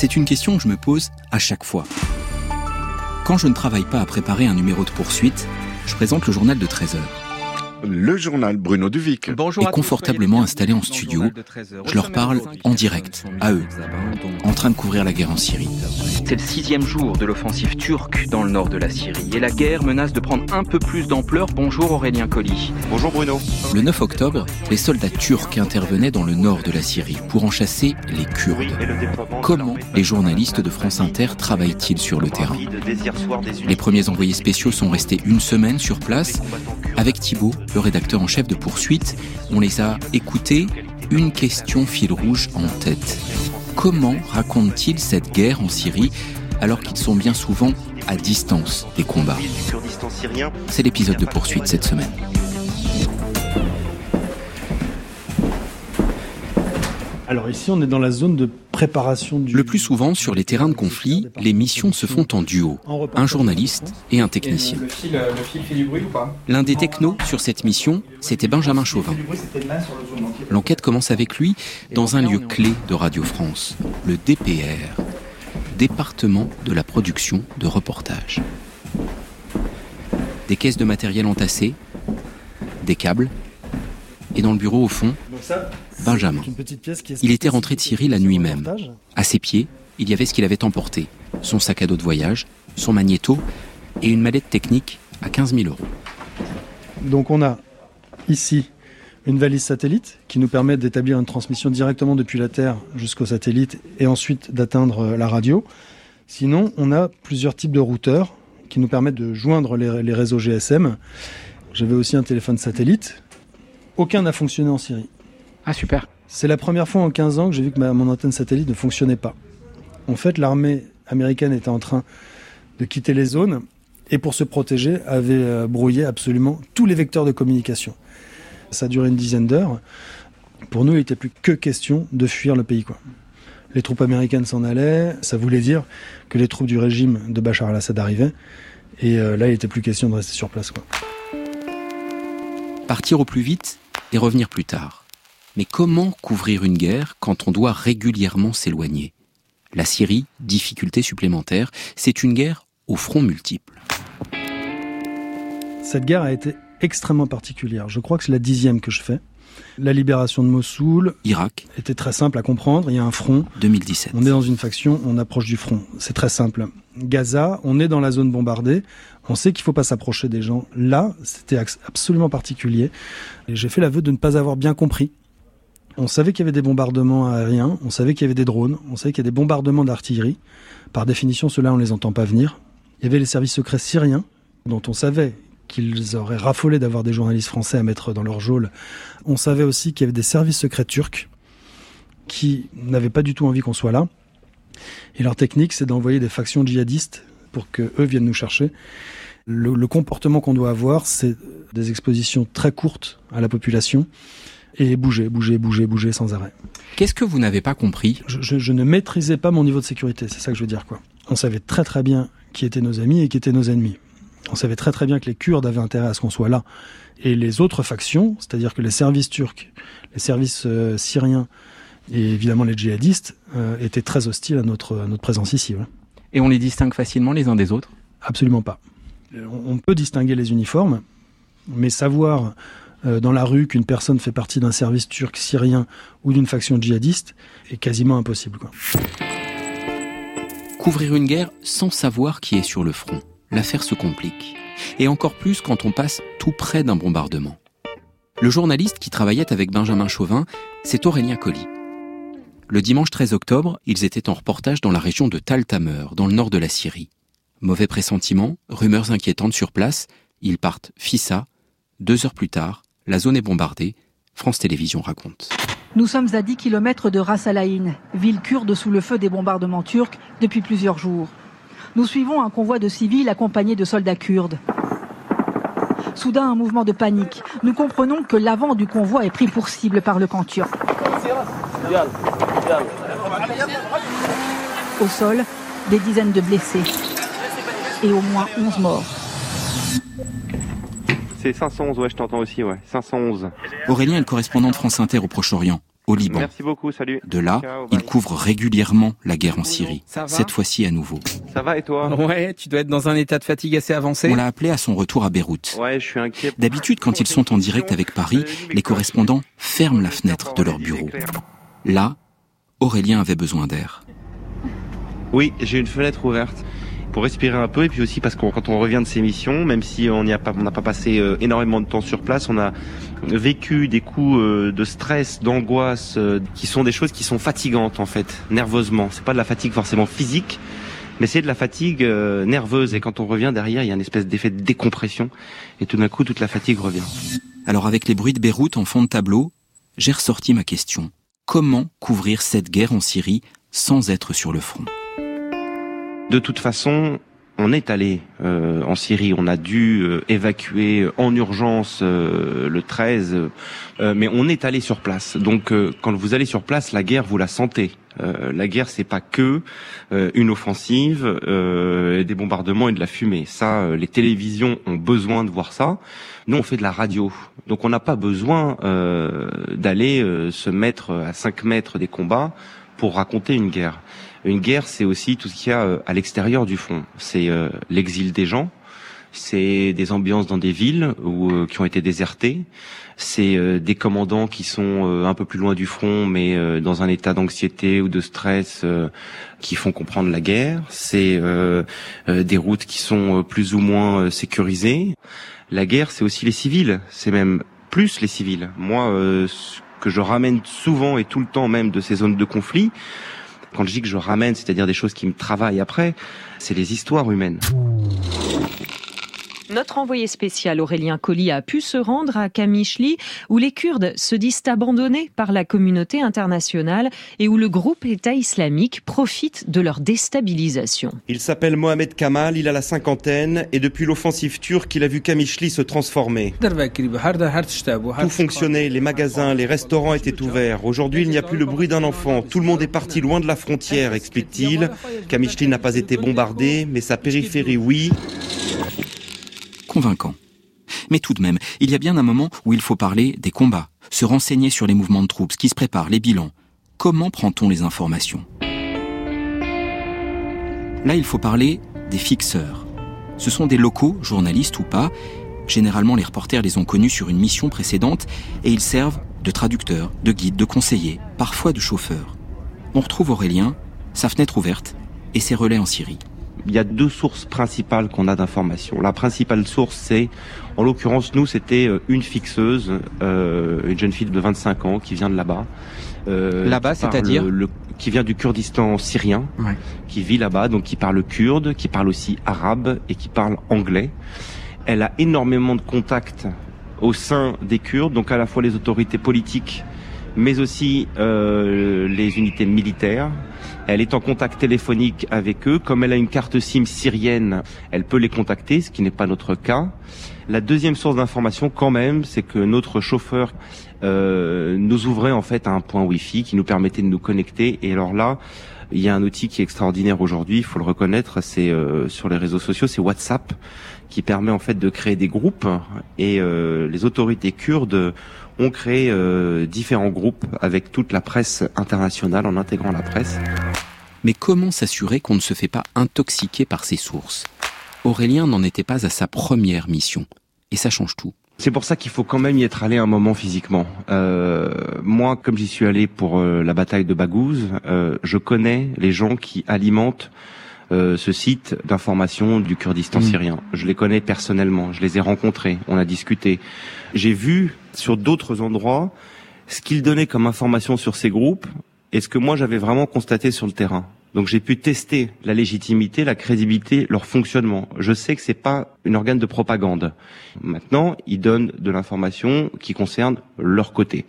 C'est une question que je me pose à chaque fois. Quand je ne travaille pas à préparer un numéro de poursuite, je présente le journal de 13 heures le journal Bruno Duvic. Bonjour et confortablement installé en studio, je leur parle en direct, à eux, en train de couvrir la guerre en Syrie. C'est le sixième jour de l'offensive turque dans le nord de la Syrie et la guerre menace de prendre un peu plus d'ampleur. Bonjour Aurélien Colli. Bonjour Bruno. Le 9 octobre, les soldats turcs intervenaient dans le nord de la Syrie pour en chasser les Kurdes. Comment les journalistes de France Inter travaillent-ils sur le terrain Les premiers envoyés spéciaux sont restés une semaine sur place. Avec Thibault, le rédacteur en chef de Poursuite, on les a écoutés, une question fil rouge en tête. Comment racontent-ils cette guerre en Syrie alors qu'ils sont bien souvent à distance des combats? C'est l'épisode de Poursuite cette semaine. Alors ici, on est dans la zone de préparation du... Le plus souvent, sur les terrains de conflit, les missions se font en duo. Un journaliste et un technicien. L'un des technos sur cette mission, c'était Benjamin Chauvin. L'enquête commence avec lui dans un lieu clé de Radio France, le DPR, département de la production de reportages. Des caisses de matériel entassées, des câbles, et dans le bureau au fond, Benjamin. Il était rentré de Syrie la nuit même. À ses pieds, il y avait ce qu'il avait emporté son sac à dos de voyage, son magnéto et une mallette technique à 15 000 euros. Donc on a ici une valise satellite qui nous permet d'établir une transmission directement depuis la Terre jusqu'au satellite et ensuite d'atteindre euh, la radio. Sinon, on a plusieurs types de routeurs qui nous permettent de joindre les, les réseaux GSM. J'avais aussi un téléphone satellite. Aucun n'a fonctionné en Syrie. Ah super. C'est la première fois en 15 ans que j'ai vu que mon antenne satellite ne fonctionnait pas. En fait, l'armée américaine était en train de quitter les zones et pour se protéger avait euh, brouillé absolument tous les vecteurs de communication. Ça a duré une dizaine d'heures. Pour nous, il n'était plus que question de fuir le pays. Quoi. Les troupes américaines s'en allaient, ça voulait dire que les troupes du régime de Bachar al-Assad arrivaient. Et euh, là, il n'était plus question de rester sur place. Quoi. Partir au plus vite et revenir plus tard. Mais comment couvrir une guerre quand on doit régulièrement s'éloigner? La Syrie, difficulté supplémentaire, c'est une guerre au front multiple. Cette guerre a été extrêmement particulière. Je crois que c'est la dixième que je fais. La libération de Mossoul, Irak, était très simple à comprendre. Il y a un front. 2017. On est dans une faction, on approche du front. C'est très simple. Gaza, on est dans la zone bombardée. On sait qu'il ne faut pas s'approcher des gens. Là, c'était absolument particulier. Et j'ai fait l'aveu de ne pas avoir bien compris on savait qu'il y avait des bombardements aériens, on savait qu'il y avait des drones, on savait qu'il y avait des bombardements d'artillerie. Par définition, ceux-là, on ne les entend pas venir. Il y avait les services secrets syriens, dont on savait qu'ils auraient raffolé d'avoir des journalistes français à mettre dans leur geôle. On savait aussi qu'il y avait des services secrets turcs qui n'avaient pas du tout envie qu'on soit là. Et leur technique, c'est d'envoyer des factions djihadistes pour que eux viennent nous chercher. le comportement qu'on doit avoir, c'est des expositions très courtes à la population et bouger, bouger, bouger, bouger sans arrêt. Qu'est-ce que vous n'avez pas compris? Je, ne maîtrisais pas mon niveau de sécurité, c'est ça que je veux dire quoi. On savait très très bien qui étaient nos amis et qui étaient nos ennemis. On savait très très bien que les Kurdes avaient intérêt à ce qu'on soit là. Et les autres factions, c'est-à-dire que les services turcs, les services euh, syriens et évidemment les djihadistes, euh, étaient très hostiles à notre, notre présence ici. Et on les distingue facilement les uns des autres? Absolument pas. On peut distinguer les uniformes, mais savoir euh, dans la rue qu'une personne fait partie d'un service turc syrien ou d'une faction djihadiste est quasiment impossible. Couvrir une guerre sans savoir qui est sur le front, l'affaire se complique. Et encore plus quand on passe tout près d'un bombardement. Le journaliste qui travaillait avec Benjamin Chauvin, c'est Aurélien Colli. Le dimanche 13 octobre, ils étaient en reportage dans la région de Tal Tamer, dans le nord de la Syrie. Mauvais pressentiment, rumeurs inquiétantes sur place, ils partent Fissa. Deux heures plus tard, la zone est bombardée. France Télévisions raconte. Nous sommes à 10 km de Ras Al ville kurde sous le feu des bombardements turcs depuis plusieurs jours. Nous suivons un convoi de civils accompagné de soldats kurdes. Soudain, un mouvement de panique. Nous comprenons que l'avant du convoi est pris pour cible par le camp turc. Au sol, des dizaines de blessés et au moins 11 morts. C'est 511, ouais, je t'entends aussi, ouais. 511. Aurélien est le correspondant de France Inter au Proche-Orient. au Liban. Merci beaucoup, salut. De là, il couvre régulièrement la guerre en Syrie. Cette fois-ci à nouveau. Ça va et toi? Ouais, tu dois être dans un état de fatigue assez avancé. On l'a appelé à son retour à Beyrouth. Ouais, je suis inquiet. D'habitude, quand ils sont en direct avec Paris, les correspondants ferment la fenêtre de leur bureau. Là, Aurélien avait besoin d'air. Oui, j'ai une fenêtre ouverte pour respirer un peu et puis aussi parce que quand on revient de ces missions, même si on n'y a pas, on n'a pas passé euh, énormément de temps sur place, on a vécu des coups euh, de stress, d'angoisse, euh, qui sont des choses qui sont fatigantes en fait, nerveusement. C'est pas de la fatigue forcément physique, mais c'est de la fatigue nerveuse. Et quand on revient derrière, il y a une espèce d'effet de décompression et tout d'un coup toute la fatigue revient. Alors avec les bruits de Beyrouth en fond de tableau, j'ai ressorti ma question. Comment couvrir cette guerre en Syrie sans être sur le front? De toute façon, on est allé euh, en Syrie, on a dû euh, évacuer en urgence euh, le 13, mais on est allé sur place. Donc quand vous allez sur place, la guerre, vous la sentez. la guerre, c'est pas que une offensive, des bombardements et de la fumée. Ça, les télévisions ont besoin de voir ça. Nous, on fait de la radio, donc on n'a pas besoin d'aller se mettre à 5 mètres des combats pour raconter une guerre. Une guerre, c'est aussi tout ce qu'il y a euh, à l'extérieur du front. C'est euh, l'exil des gens, c'est des ambiances dans des villes où, euh, qui ont été désertées, c'est des commandants qui sont un peu plus loin du front, mais dans un état d'anxiété ou de stress qui font comprendre la guerre, c'est des routes qui sont plus ou moins sécurisées. La guerre, c'est aussi les civils, c'est même plus les civils. Moi, ce que je ramène souvent et tout le temps même de ces zones de conflit, quand je dis que je ramène, c'est-à-dire des choses qui me travaillent après, c'est les histoires humaines. Notre envoyé spécial Aurélien Colli a pu se rendre à Kamishli, où les Kurdes se disent abandonnés par la communauté internationale et où le groupe État islamique profite de leur déstabilisation. Il s'appelle Mohamed Kamal, il a la cinquantaine et depuis l'offensive turque, il a vu Kamishli se transformer. Tout fonctionnait, les magasins, les restaurants étaient ouverts. Aujourd'hui, il n'y a plus le bruit d'un enfant. Tout le monde est parti loin de la frontière, explique-t-il. Kamishli n'a pas été bombardé, mais sa périphérie, oui Mais tout de même, il y a bien un moment où il faut parler des combats, se renseigner sur les mouvements de troupes, qui se prépare, les bilans. Comment prend-on les informations? Là, il faut parler des fixeurs. Ce sont des locaux, journalistes ou pas. Généralement, les reporters les ont connus sur une mission précédente et ils servent de traducteurs, de guides, de conseillers, parfois de chauffeurs. On retrouve Aurélien, sa fenêtre ouverte et ses relais en Syrie il y a deux sources principales qu'on a d'informations. La principale source, c'est, en l'occurrence, nous, c'était euh, une fixeuse, euh, une jeune fille de 25 ans qui vient de là-bas. Euh, là-bas, c'est-à-dire Qui vient du Kurdistan syrien, qui vit là-bas, donc qui parle kurde, qui parle aussi arabe et qui parle anglais. Elle a énormément de contacts au sein des Kurdes, donc à la fois les autorités politiques, mais aussi euh, les unités militaires. Elle est en contact téléphonique avec eux. Comme elle a une carte SIM syrienne, elle peut les contacter, ce qui n'est pas notre cas. La deuxième source d'information, quand même, c'est que notre chauffeur euh, nous ouvrait en fait un point Wi-Fi qui nous permettait de nous connecter. Et alors là, il y a un outil qui est extraordinaire aujourd'hui, il faut le reconnaître, c'est euh, sur les réseaux sociaux, c'est WhatsApp, qui permet en fait de créer des groupes. Et euh, les autorités kurdes ont créé euh, différents groupes avec toute la presse internationale en intégrant la presse. Mais comment s'assurer qu'on ne se fait pas intoxiquer par ces sources? Aurélien n'en était pas à sa première mission. Et ça change tout. C'est pour ça qu'il faut quand même y être allé un moment physiquement. Euh, moi, comme j'y suis allé pour euh, la bataille de Baghouz, je connais les gens qui alimentent ce site d'information du Kurdistan mmh. syrien. Je les connais personnellement, je les ai rencontrés, on a discuté. J'ai vu sur d'autres endroits ce qu'ils donnaient comme information sur ces groupes et ce que moi j'avais vraiment constaté sur le terrain. Donc j'ai pu tester la légitimité, la crédibilité, leur fonctionnement. Je sais que c'est pas une organe de propagande. Maintenant, ils donnent de l'information qui concerne leur côté.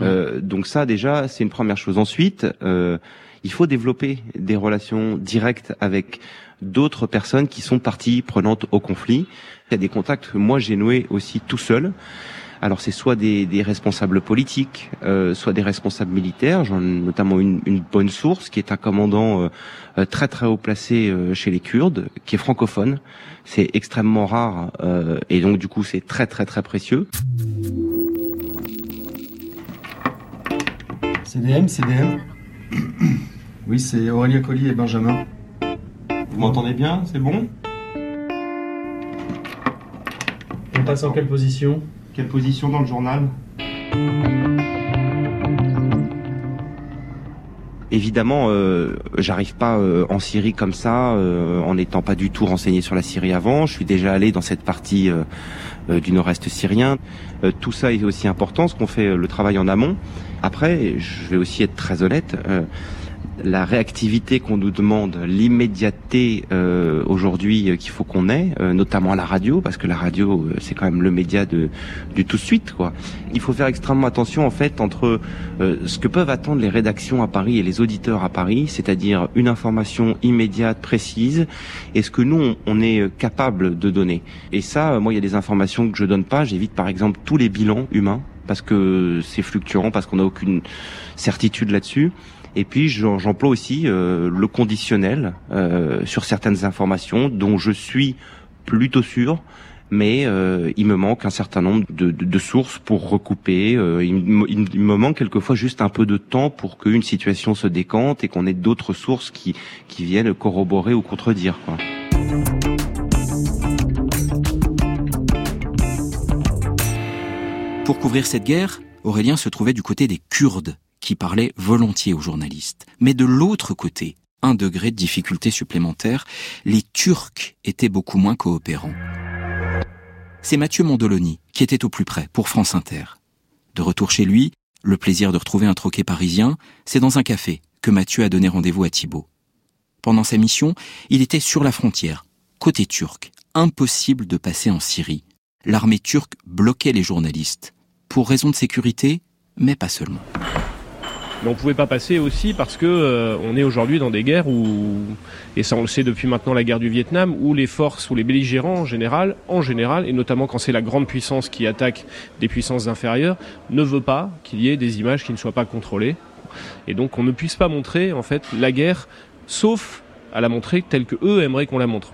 Euh, donc ça déjà, c'est une première chose. Ensuite, euh, il faut développer des relations directes avec d'autres personnes qui sont parties prenantes au conflit. Il y a des contacts que moi j'ai noués aussi tout seul. Alors c'est soit des, responsables politiques, euh, soit des responsables militaires. J'en ai notamment une, bonne source qui est un commandant euh, euh, très très haut placé chez les Kurdes, qui est francophone. C'est extrêmement rare et donc du coup c'est très très très précieux. CDM, CDM. Oui, c'est Aurélien Colli et Benjamin. Vous m'entendez bien? C'est bon? On passe en quelle position? Quelle position dans le journal? Évidemment, euh, j'arrive pas euh, en Syrie comme ça, euh, en n'étant pas du tout renseigné sur la Syrie avant. Je suis déjà allé dans cette partie du nord-est syrien. tout ça est aussi important, ce qu'on fait le travail en amont. Après, je vais aussi être très honnête la réactivité qu'on nous demande, l'immédiateté euh, aujourd'hui euh, qu'il faut qu'on ait, euh, notamment à la radio, parce que la radio c'est quand même le média de du tout de suite quoi. Il faut faire extrêmement attention en fait entre ce que peuvent attendre les rédactions à Paris et les auditeurs à Paris, c'est-à-dire une information immédiate, précise, et ce que nous on, est capable de donner. Et ça, moi il y a des informations que je donne pas. J'évite par exemple tous les bilans humains parce que c'est fluctuant, parce qu'on n'a aucune certitude là-dessus. Et puis j'emploie aussi euh, le conditionnel euh, sur certaines informations dont je suis plutôt sûr, mais euh, il me manque un certain nombre de, de, de sources pour recouper. Il, il, me manque quelquefois juste un peu de temps pour qu'une situation se décante et qu'on ait d'autres sources qui, qui viennent corroborer ou contredire. Quoi. Pour couvrir cette guerre, Aurélien se trouvait du côté des Kurdes, qui parlait volontiers aux journalistes. Mais de l'autre côté, un degré de difficulté supplémentaire, les Turcs étaient beaucoup moins coopérants. C'est Mathieu Mondoloni qui était au plus près pour France Inter. De retour chez lui, le plaisir de retrouver un troquet parisien, c'est dans un café que Mathieu a donné rendez-vous à Thibault. Pendant sa mission, il était sur la frontière, côté turc. Impossible de passer en Syrie. L'armée turque bloquait les journalistes. Pour raison de sécurité, mais pas seulement. Mais on ne pouvait pas passer aussi parce que euh, on est aujourd'hui dans des guerres où, et ça on le sait depuis maintenant la guerre du Vietnam, où les forces ou les belligérants en général, en général, et notamment quand c'est la grande puissance qui attaque des puissances inférieures, ne veut pas qu'il y ait des images qui ne soient pas contrôlées. Et donc on ne puisse pas montrer en fait la guerre, sauf à la montrer telle que eux aimeraient qu'on la montre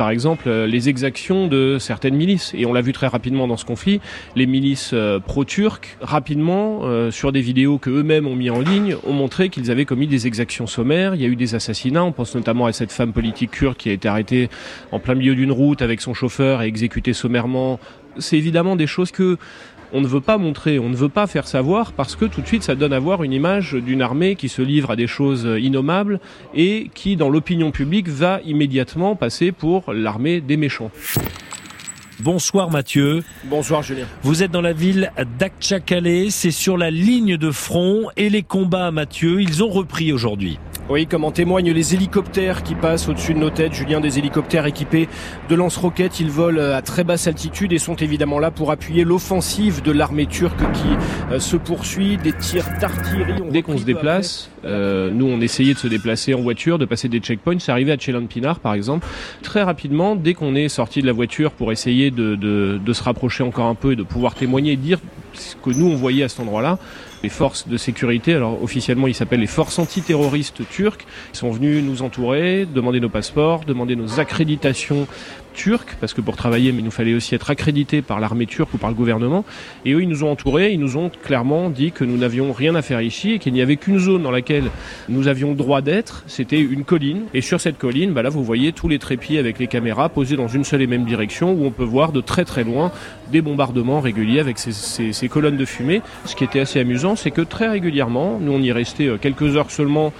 par exemple euh, les exactions de certaines milices. Et on l'a vu très rapidement dans ce conflit, les milices euh, pro-turques, rapidement, euh, sur des vidéos que eux-mêmes ont mis en ligne, ont montré qu'ils avaient commis des exactions sommaires. Il y a eu des assassinats. On pense notamment à cette femme politique kurde qui a été arrêtée en plein milieu d'une route avec son chauffeur et exécutée sommairement. C'est évidemment des choses que on ne veut pas montrer, on ne veut pas faire savoir parce que tout de suite ça donne à voir une image d'une armée qui se livre à des choses innommables et qui dans l'opinion publique va immédiatement passer pour l'armée des méchants. Bonsoir Mathieu. Bonsoir Julien. Vous êtes dans la ville d'Akchakale, c'est sur la ligne de front et les combats Mathieu, ils ont repris aujourd'hui. Oui, comme en témoignent les hélicoptères qui passent au-dessus de nos têtes. Julien, des hélicoptères équipés de lance-roquettes. Ils volent à très basse altitude et sont évidemment là pour appuyer l'offensive de l'armée turque qui euh, se poursuit. Des tirs d'artillerie. Dès qu'on se déplace, euh, nous on essayait de se déplacer en voiture, de passer des checkpoints. C'est arrivé à Chelan Pinar par exemple. Très rapidement, dès qu'on est sorti de la voiture pour essayer de, se rapprocher encore un peu et de pouvoir témoigner et dire ce que nous on voyait à cet endroit-là, les forces de sécurité, alors officiellement ils s'appellent les forces antiterroristes turques, ils sont venus nous entourer, demander nos passeports, demander nos accréditations turcs, parce que pour travailler, mais il nous fallait aussi être accrédité par l'armée turque ou par le gouvernement. Et eux, ils nous ont entourés, ils nous ont clairement dit que nous n'avions rien à faire ici et qu'il n'y avait qu'une zone dans laquelle nous avions droit d'être, c'était une colline. Et sur cette colline, bah là, vous voyez tous les trépieds avec les caméras posés dans une seule et même direction où on peut voir de très très loin des bombardements réguliers avec ces colonnes de fumée. Ce qui était assez amusant, c'est que très régulièrement, nous on y restait euh, quelques heures seulement,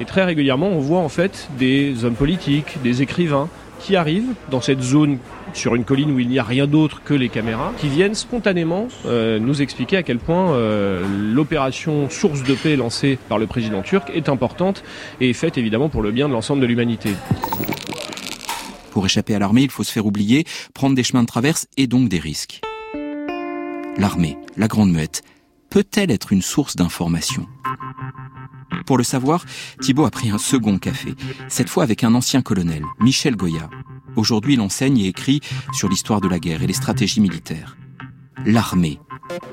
et très régulièrement on voit en fait des hommes politiques, des écrivains qui arrivent dans cette zone sur une colline où il n'y a rien d'autre que les caméras, qui viennent spontanément euh, nous expliquer à quel point euh, l'opération source de paix lancée par le président turc est importante et est faite évidemment pour le bien de l'ensemble de l'humanité. Pour échapper à l'armée, il faut se faire oublier, prendre des chemins de traverse et donc des risques. L'armée, la grande muette, peut-elle être une source d'information? Pour le savoir, Thibault a pris un second café, cette fois avec un ancien colonel, Michel Goya. Aujourd'hui, il enseigne et écrit sur l'histoire de la guerre et les stratégies militaires. L'armée.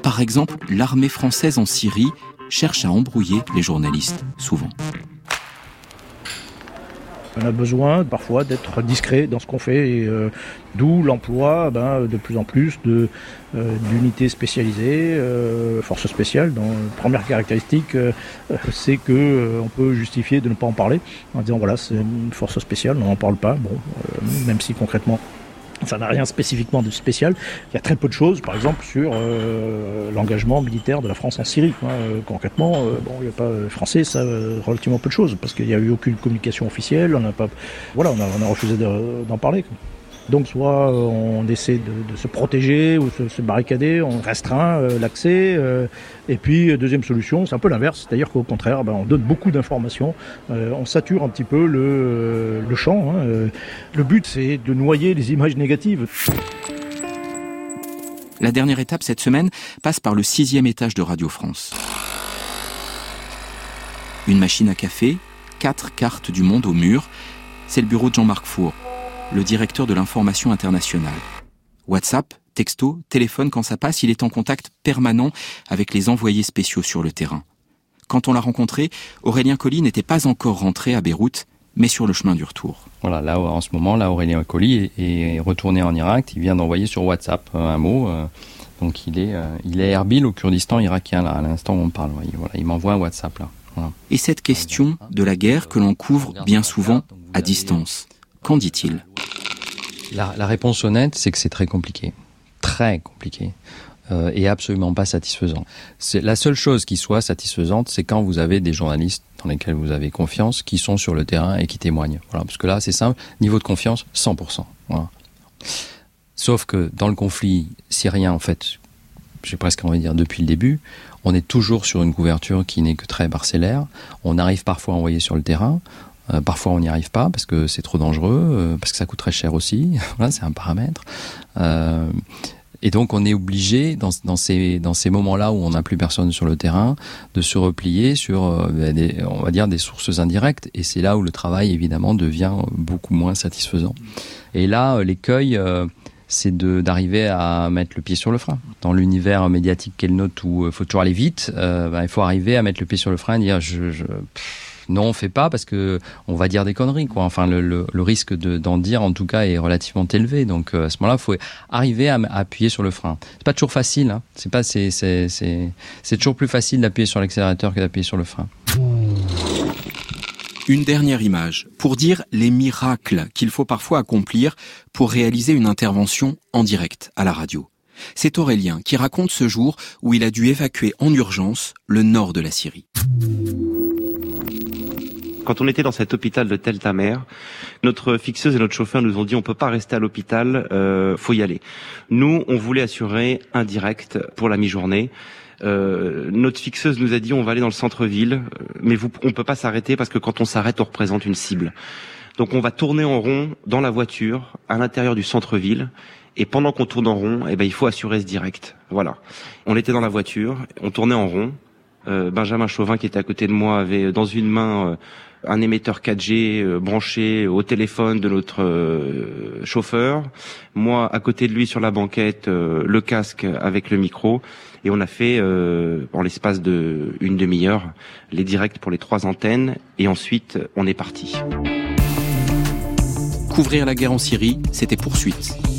Par exemple, l'armée française en Syrie cherche à embrouiller les journalistes, souvent. On a besoin parfois d'être discret dans ce qu'on fait, euh, d'où l'emploi ben, de plus en plus euh, d'unités spécialisées, euh, forces spéciales. Dans, première caractéristique, c'est que on peut justifier de ne pas en parler en disant voilà c'est une force spéciale, on n'en parle pas. Bon, même si concrètement ça n'a rien spécifiquement de spécial. Il y a très peu de choses, par exemple, sur euh, l'engagement militaire de la France en Syrie. Euh, concrètement, euh, bon, il n'y a pas français, ça relativement peu de choses, parce qu'il n'y a eu aucune communication officielle. On pas, voilà, on a refusé d'en parler. Donc soit euh, on essaie de, se protéger ou se, se barricader, on restreint euh, l'accès. Euh, et puis deuxième solution, c'est un peu l'inverse, c'est-à-dire qu'au contraire, ben, on donne beaucoup d'informations, on sature un petit peu le, champ. Hein, le but c'est de noyer les images négatives. La dernière étape cette semaine passe par le sixième étage de Radio France. Une machine à café, quatre cartes du monde au mur, c'est le bureau de Jean-Marc Four le directeur de l'information internationale. WhatsApp, texto, téléphone, quand ça passe, il est en contact permanent avec les envoyés spéciaux sur le terrain. Quand on l'a rencontré, Aurélien Colli n'était pas encore rentré à Beyrouth, mais sur le chemin du retour. Voilà, là en ce moment, là Aurélien Colli est, retourné en Irak. Il vient d'envoyer sur WhatsApp euh, un mot. Euh, donc il est, euh, il est Erbil au Kurdistan irakien là à l'instant où on parle. Voilà, il m'envoie un WhatsApp là. Et cette question de la guerre que l'on couvre bien souvent à distance. Qu'en dit-il? La, réponse honnête, c'est que c'est très compliqué. Très compliqué. Euh, et absolument pas satisfaisant. C'est la seule chose qui soit satisfaisante, c'est quand vous avez des journalistes dans lesquels vous avez confiance, qui sont sur le terrain et qui témoignent. Voilà, parce que là, c'est simple, niveau de confiance, 100%. Voilà. Sauf que dans le conflit syrien, en fait, j'ai presque envie de dire depuis le début, on est toujours sur une couverture qui n'est que très parcellaire. On arrive parfois à envoyer sur le terrain. Euh, parfois, on n'y arrive pas parce que c'est trop dangereux, euh, parce que ça coûte très cher aussi. voilà, c'est un paramètre. Euh, et donc, on est obligé, dans, dans ces, dans ces moments-là où on n'a plus personne sur le terrain, de se replier sur, des, on va dire, des sources indirectes. Et c'est là où le travail, évidemment, devient beaucoup moins satisfaisant. Et là, l'écueil, c'est d'arriver à mettre le pied sur le frein. Dans l'univers médiatique qu'elle note où il faut toujours aller vite, ben, il faut arriver à mettre le pied sur le frein et dire je, je non, on fait pas parce que on va dire des conneries, quoi. Enfin, le, risque d'en dire, en tout cas, est relativement élevé. Donc, euh, à ce moment-là, il faut arriver à, appuyer sur le frein. C'est pas toujours facile. Hein. C'est pas, c'est toujours plus facile d'appuyer sur l'accélérateur que d'appuyer sur le frein. Une dernière image pour dire les miracles qu'il faut parfois accomplir pour réaliser une intervention en direct à la radio. C'est Aurélien qui raconte ce jour où il a dû évacuer en urgence le nord de la Syrie. Quand on était dans cet hôpital de Tel Tamer, notre fixeuse et notre chauffeur nous ont dit on peut pas rester à l'hôpital, euh, faut y aller. Nous, on voulait assurer un direct pour la mi-journée. Euh, notre fixeuse nous a dit on va aller dans le centre-ville, euh, mais vous, on peut pas s'arrêter parce que quand on s'arrête, on représente une cible. Donc on va tourner en rond dans la voiture à l'intérieur du centre-ville. Et pendant qu'on tourne en rond, eh ben, il faut assurer ce direct. Voilà. On était dans la voiture, on tournait en rond. Euh, Benjamin Chauvin qui était à côté de moi avait dans une main euh, un émetteur 4G euh, branché au téléphone de notre chauffeur. Moi, à côté de lui sur la banquette, le casque avec le micro. Et on a fait, en l'espace de une demi-heure, les directs pour les trois antennes. Et ensuite, on est parti. Couvrir la guerre en Syrie, c'était poursuite.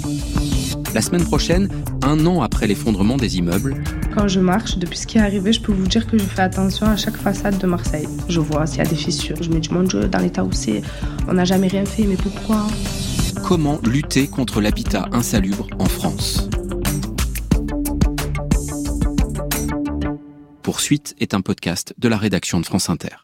La semaine prochaine, un an après l'effondrement des immeubles. Quand je marche, depuis ce qui est arrivé, je peux vous dire que je fais attention à chaque façade de Marseille. Je vois s'il y a des fissures. Je me dis, mon Dieu, dans l'état où c'est, on n'a jamais rien fait, mais pourquoi? Comment lutter contre l'habitat insalubre en France? Poursuite est un podcast de la rédaction de France Inter.